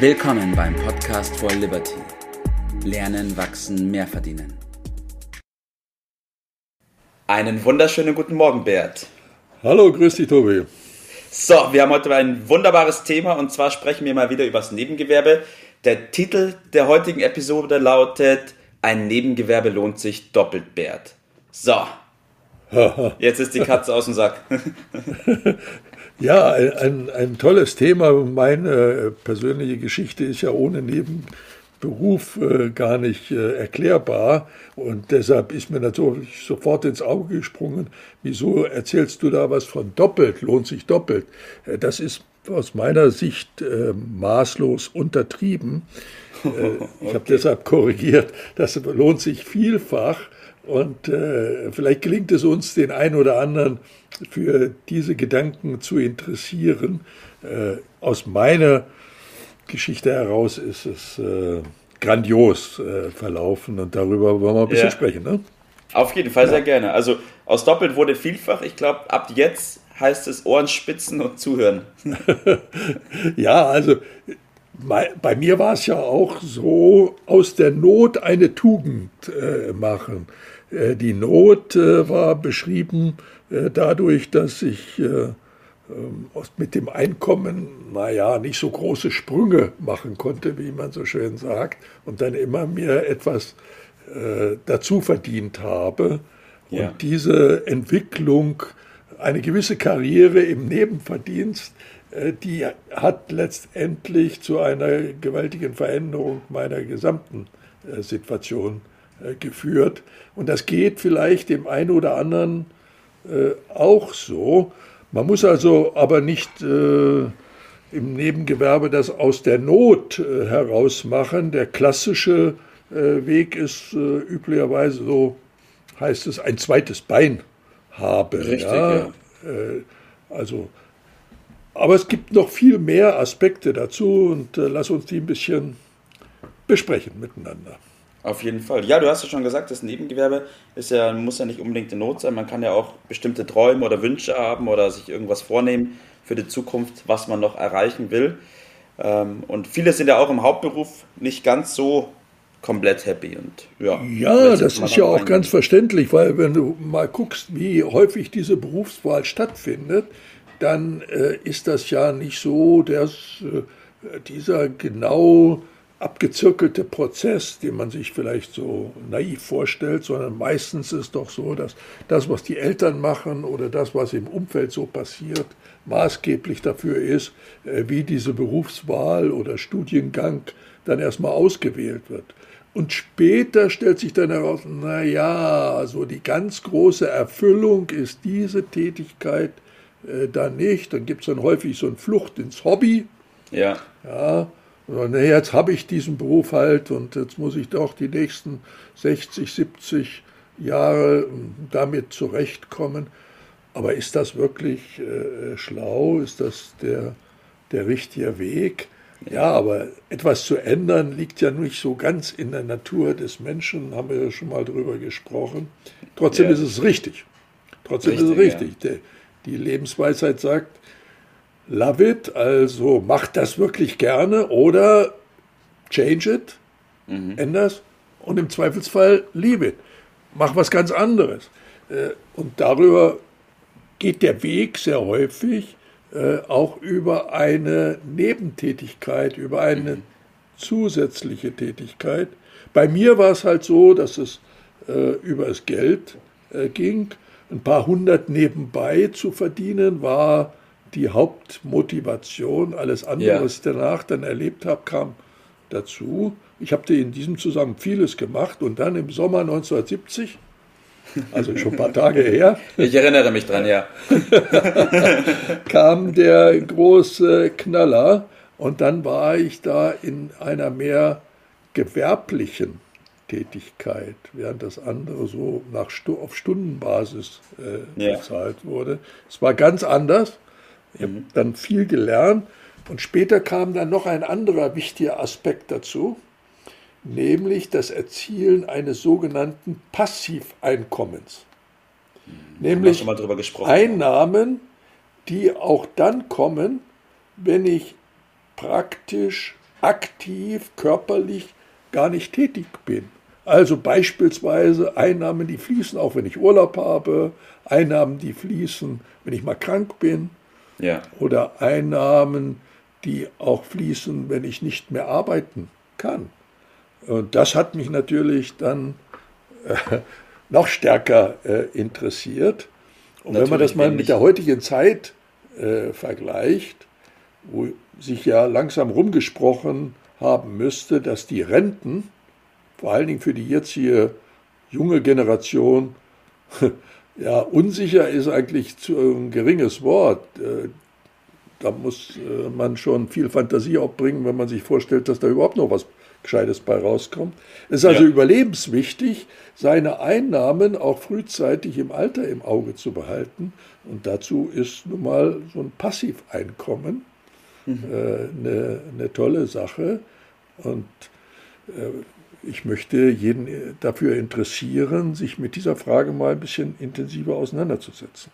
Willkommen beim Podcast for Liberty. Lernen, wachsen, mehr verdienen. Einen wunderschönen guten Morgen, Bert. Hallo, grüß dich, Tobi. So, wir haben heute ein wunderbares Thema und zwar sprechen wir mal wieder über das Nebengewerbe. Der Titel der heutigen Episode lautet Ein Nebengewerbe lohnt sich doppelt, Bert. So, jetzt ist die Katze aus dem Sack. Ja, ein, ein tolles Thema. Meine persönliche Geschichte ist ja ohne Nebenberuf äh, gar nicht äh, erklärbar. Und deshalb ist mir natürlich sofort ins Auge gesprungen, wieso erzählst du da was von doppelt, lohnt sich doppelt. Äh, das ist aus meiner Sicht äh, maßlos untertrieben. Äh, ich habe deshalb korrigiert, das lohnt sich vielfach. Und äh, vielleicht gelingt es uns, den einen oder anderen für diese Gedanken zu interessieren. Äh, aus meiner Geschichte heraus ist es äh, grandios äh, verlaufen und darüber wollen wir ein bisschen Ja. sprechen. Ne? Auf jeden Fall sehr gerne. Also aus doppelt wurde vielfach. Ich glaube, ab jetzt heißt es Ohren spitzen und zuhören. Ja, also bei, bei mir war es ja auch so, aus der Not eine Tugend äh, machen. Äh, die Not äh, war beschrieben äh, dadurch, dass ich äh, ähm, mit dem Einkommen, naja, nicht so große Sprünge machen konnte, wie man so schön sagt, und dann immer mir etwas dazu verdient habe. Ja. Und diese Entwicklung, eine gewisse Karriere im Nebenverdienst, die hat letztendlich zu einer gewaltigen Veränderung meiner gesamten Situation geführt. Und das geht vielleicht dem einen oder anderen äh, auch so. Man muss also aber nicht äh, im Nebengewerbe das aus der Not äh, heraus machen. Der klassische äh, Weg ist äh, üblicherweise so, heißt es, ein zweites Bein haben. Richtig, ja. ja. Äh, also, aber es gibt noch viel mehr Aspekte dazu und äh, lass uns die ein bisschen besprechen miteinander. Auf jeden Fall. Ja, du hast ja schon gesagt, das Nebengewerbe ist ja, muss ja nicht unbedingt in Not sein. Man kann ja auch bestimmte Träume oder Wünsche haben oder sich irgendwas vornehmen für die Zukunft, was man noch erreichen will. Ähm, Und viele sind ja auch im Hauptberuf nicht ganz so komplett happy. Und ja, Ja, das ist ja auch ganz verständlich, weil wenn du mal guckst, wie häufig diese Berufswahl stattfindet, dann äh, ist das ja nicht so, dass äh, dieser genau abgezirkelte Prozess, den man sich vielleicht so naiv vorstellt, sondern meistens ist doch so, dass das, was die Eltern machen oder das, was im Umfeld so passiert, maßgeblich dafür ist, äh, wie diese Berufswahl oder Studiengang dann erstmal ausgewählt wird. Und später stellt sich dann heraus, na ja, so die ganz große Erfüllung ist diese Tätigkeit äh, da nicht. Dann gibt es dann häufig so eine Flucht ins Hobby. Ja, Ja, und nee, jetzt habe ich diesen Beruf halt und jetzt muss ich doch die nächsten 60, 70 Jahre damit zurechtkommen. Aber ist das wirklich äh, schlau? Ist das der, der richtige Weg? Ja, aber etwas zu ändern liegt ja nicht so ganz in der Natur des Menschen, haben wir ja schon mal drüber gesprochen. Trotzdem Ja. ist es richtig. Trotzdem ist es Richtig, richtig. Der, die Lebensweisheit sagt, love it, also mach das wirklich gerne oder change it, änder's und im Zweifelsfall leave it. Mach was ganz anderes. Äh, Und darüber geht der Weg sehr häufig äh, auch über eine Nebentätigkeit, über eine zusätzliche Tätigkeit. Bei mir war es halt so, dass es äh, über das Geld ging. Ein paar hundert nebenbei zu verdienen war die Hauptmotivation. Alles andere, Ja. was ich danach dann erlebt habe, kam dazu. Ich habe in diesem Zusammenhang vieles gemacht und dann im Sommer 1970, also schon ein paar Tage her, ich erinnere mich dran, ja. kam der große Knaller und dann war ich da in einer mehr gewerblichen Tätigkeit, während das andere so nach auf Stundenbasis äh, Ja. bezahlt wurde. Es war ganz anders. Ich habe dann viel gelernt und später kam dann noch ein anderer wichtiger Aspekt dazu, nämlich das Erzielen eines sogenannten Passiveinkommens. Wir Nämlich. Einnahmen, die auch dann kommen, wenn ich praktisch aktiv körperlich gar nicht tätig bin. Also beispielsweise Einnahmen, die fließen, auch wenn ich Urlaub habe, Einnahmen, die fließen, wenn ich mal krank bin, ja. oder Einnahmen, die auch fließen, wenn ich nicht mehr arbeiten kann. Und das hat mich natürlich dann äh, noch stärker äh, interessiert. Und natürlich wenn man das mal mit der heutigen Zeit äh, vergleicht, wo sich ja langsam rumgesprochen haben müsste, dass die Renten, vor allen Dingen für die jetzige junge Generation, ja, unsicher ist eigentlich zu, ein geringes Wort. Äh, da muss äh, man schon viel Fantasie aufbringen, wenn man sich vorstellt, dass da überhaupt noch was Gescheites bei rauskommt. Es ist also ja. überlebenswichtig, seine Einnahmen auch frühzeitig im Alter im Auge zu behalten. Und dazu ist nun mal so ein Passiveinkommen mhm. äh, eine, eine, tolle Sache. Und äh, ich möchte jeden dafür interessieren, sich mit dieser Frage mal ein bisschen intensiver auseinanderzusetzen.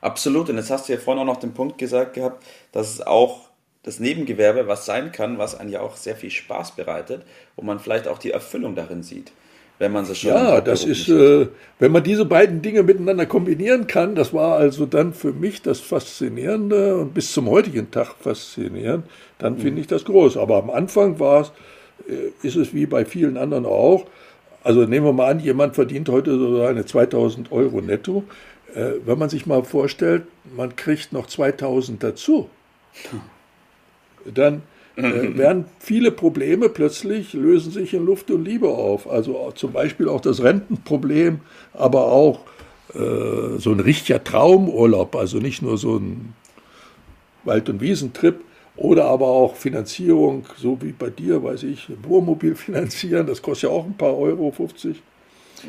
Absolut. Und jetzt hast du ja vorhin auch noch den Punkt gesagt gehabt, dass es auch das Nebengewerbe was sein kann, was einem ja auch sehr viel Spaß bereitet und man vielleicht auch die Erfüllung darin sieht, wenn man schon. Ja, das ist, äh, wenn man diese beiden Dinge miteinander kombinieren kann, das war also dann für mich das Faszinierende und bis zum heutigen Tag faszinierend, dann mhm. finde ich das groß. Aber am Anfang war es, äh, ist es wie bei vielen anderen auch. Also nehmen wir mal an, jemand verdient heute so seine 2000 Euro netto. Äh, wenn man sich mal vorstellt, man kriegt noch 2000 dazu. Dann äh, werden viele Probleme plötzlich lösen sich in Luft und Liebe auf. Also zum Beispiel auch das Rentenproblem, aber auch äh, so ein richtiger Traumurlaub, also nicht nur so ein Wald- und Wiesentrip oder aber auch Finanzierung, so wie bei dir, weiß ich, ein Wohnmobil finanzieren, das kostet ja auch ein paar Euro, 50.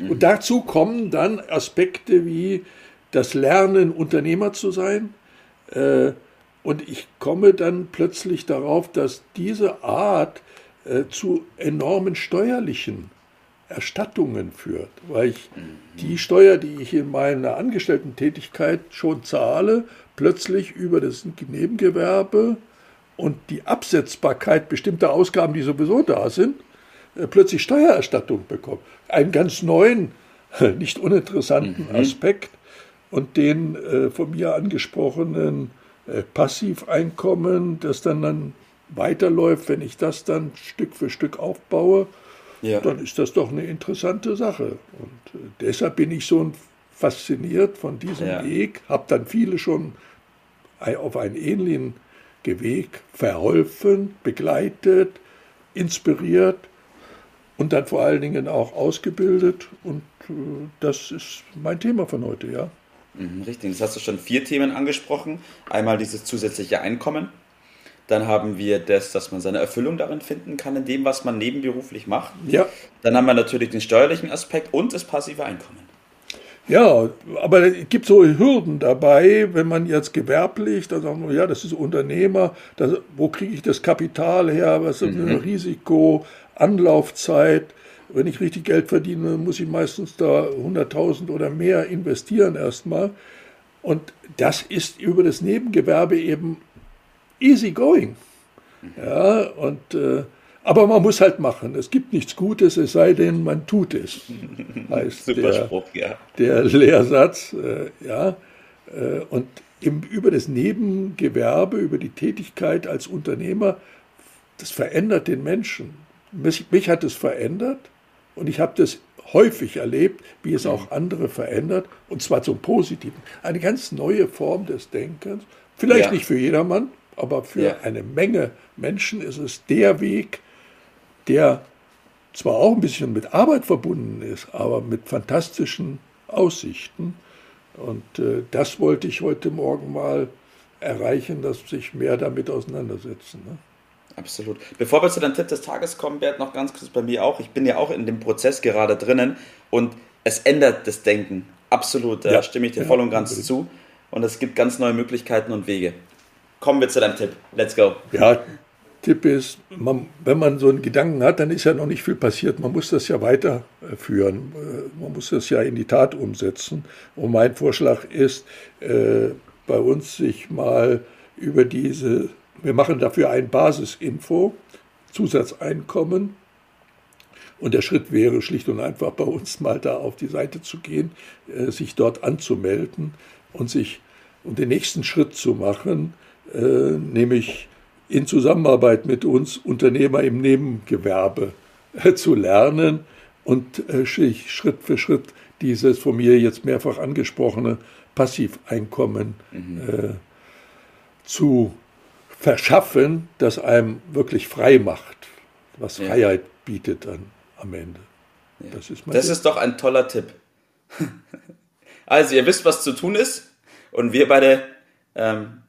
Mhm. Und dazu kommen dann Aspekte wie das Lernen, Unternehmer zu sein, äh, und ich komme dann plötzlich darauf, dass diese Art äh, zu enormen steuerlichen Erstattungen führt, weil ich die Steuer, die ich in meiner Angestellten-Tätigkeit schon zahle, plötzlich über das Nebengewerbe und die Absetzbarkeit bestimmter Ausgaben, die sowieso da sind, äh, plötzlich Steuererstattung bekomme. Einen ganz neuen, nicht uninteressanten mhm. Aspekt und den äh, von mir angesprochenen äh, Passiveinkommen, das dann, dann weiterläuft, wenn ich das dann Stück für Stück aufbaue, ja. dann ist das doch eine interessante Sache. Und äh, deshalb bin ich so fasziniert von diesem ja. Weg, habe dann viele schon auf einen ähnlichen Weg verholfen, begleitet, inspiriert und dann vor allen Dingen auch ausgebildet. Und äh, das ist mein Thema von heute, ja. Mhm, richtig, jetzt hast du schon vier Themen angesprochen. Einmal dieses zusätzliche Einkommen. Dann haben wir das, dass man seine Erfüllung darin finden kann, in dem, was man nebenberuflich macht. Ja. Dann haben wir natürlich den steuerlichen Aspekt und das passive Einkommen. Ja, aber es gibt so Hürden dabei, wenn man jetzt gewerblich, dann sagen wir, ja, das ist Unternehmer, das, wo kriege ich das Kapital her, was ist mhm. Risiko, Anlaufzeit, wenn ich richtig Geld verdiene, muss ich meistens da 100.000 oder mehr investieren erstmal. Und das ist über das Nebengewerbe eben easy going. Ja, und, äh, aber man muss halt machen. Es gibt nichts Gutes, es sei denn, man tut es. Heißt Super der, Spruch, ja. der Lehrsatz. Äh, ja, äh, und im, über das Nebengewerbe, über die Tätigkeit als Unternehmer, das verändert den Menschen. Mich, mich hat es verändert. Und ich habe das häufig erlebt, wie es auch andere verändert, und zwar zum Positiven. Eine ganz neue Form des Denkens. Vielleicht ja. nicht für jedermann, aber für ja. eine Menge Menschen ist es der Weg, der zwar auch ein bisschen mit Arbeit verbunden ist, aber mit fantastischen Aussichten. Und äh, das wollte ich heute Morgen mal erreichen, dass sich mehr damit auseinandersetzen. Ne? Absolut. Bevor wir zu deinem Tipp des Tages kommen, Bert, noch ganz kurz bei mir auch. Ich bin ja auch in dem Prozess gerade drinnen und es ändert das Denken. Absolut, da ja, stimme ich dir ja, voll und ganz zu. Und es gibt ganz neue Möglichkeiten und Wege. Kommen wir zu deinem Tipp. Let's go. Ja, Tipp ist, man, wenn man so einen Gedanken hat, dann ist ja noch nicht viel passiert. Man muss das ja weiterführen. Äh, man muss das ja in die Tat umsetzen. Und mein Vorschlag ist, äh, bei uns sich mal über diese wir machen dafür ein Basisinfo Zusatzeinkommen. Und der Schritt wäre schlicht und einfach bei uns mal da auf die Seite zu gehen, äh, sich dort anzumelden und sich um den nächsten Schritt zu machen, äh, nämlich in Zusammenarbeit mit uns Unternehmer im Nebengewerbe äh, zu lernen und Schritt für Schritt dieses von mir jetzt mehrfach angesprochene Passiveinkommen mhm. zu verschaffen, das einem wirklich frei macht, was ja. Freiheit bietet dann am Ende. Ja. Das, ist, das ist doch ein toller Tipp. also, ihr wisst, was zu tun ist und wir beide ähm,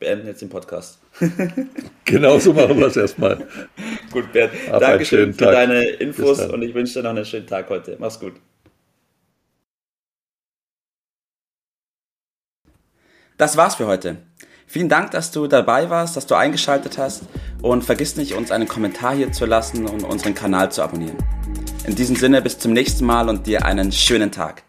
beenden jetzt den Podcast. genau so machen wir es erstmal. gut, Bert. Hab Dankeschön für Tag. deine Infos und ich wünsche dir noch einen schönen Tag heute. Mach's gut. Das war's für heute. Vielen Dank, dass du dabei warst, dass du eingeschaltet hast und vergiss nicht, uns einen Kommentar hier zu lassen und unseren Kanal zu abonnieren. In diesem Sinne, bis zum nächsten Mal und dir einen schönen Tag.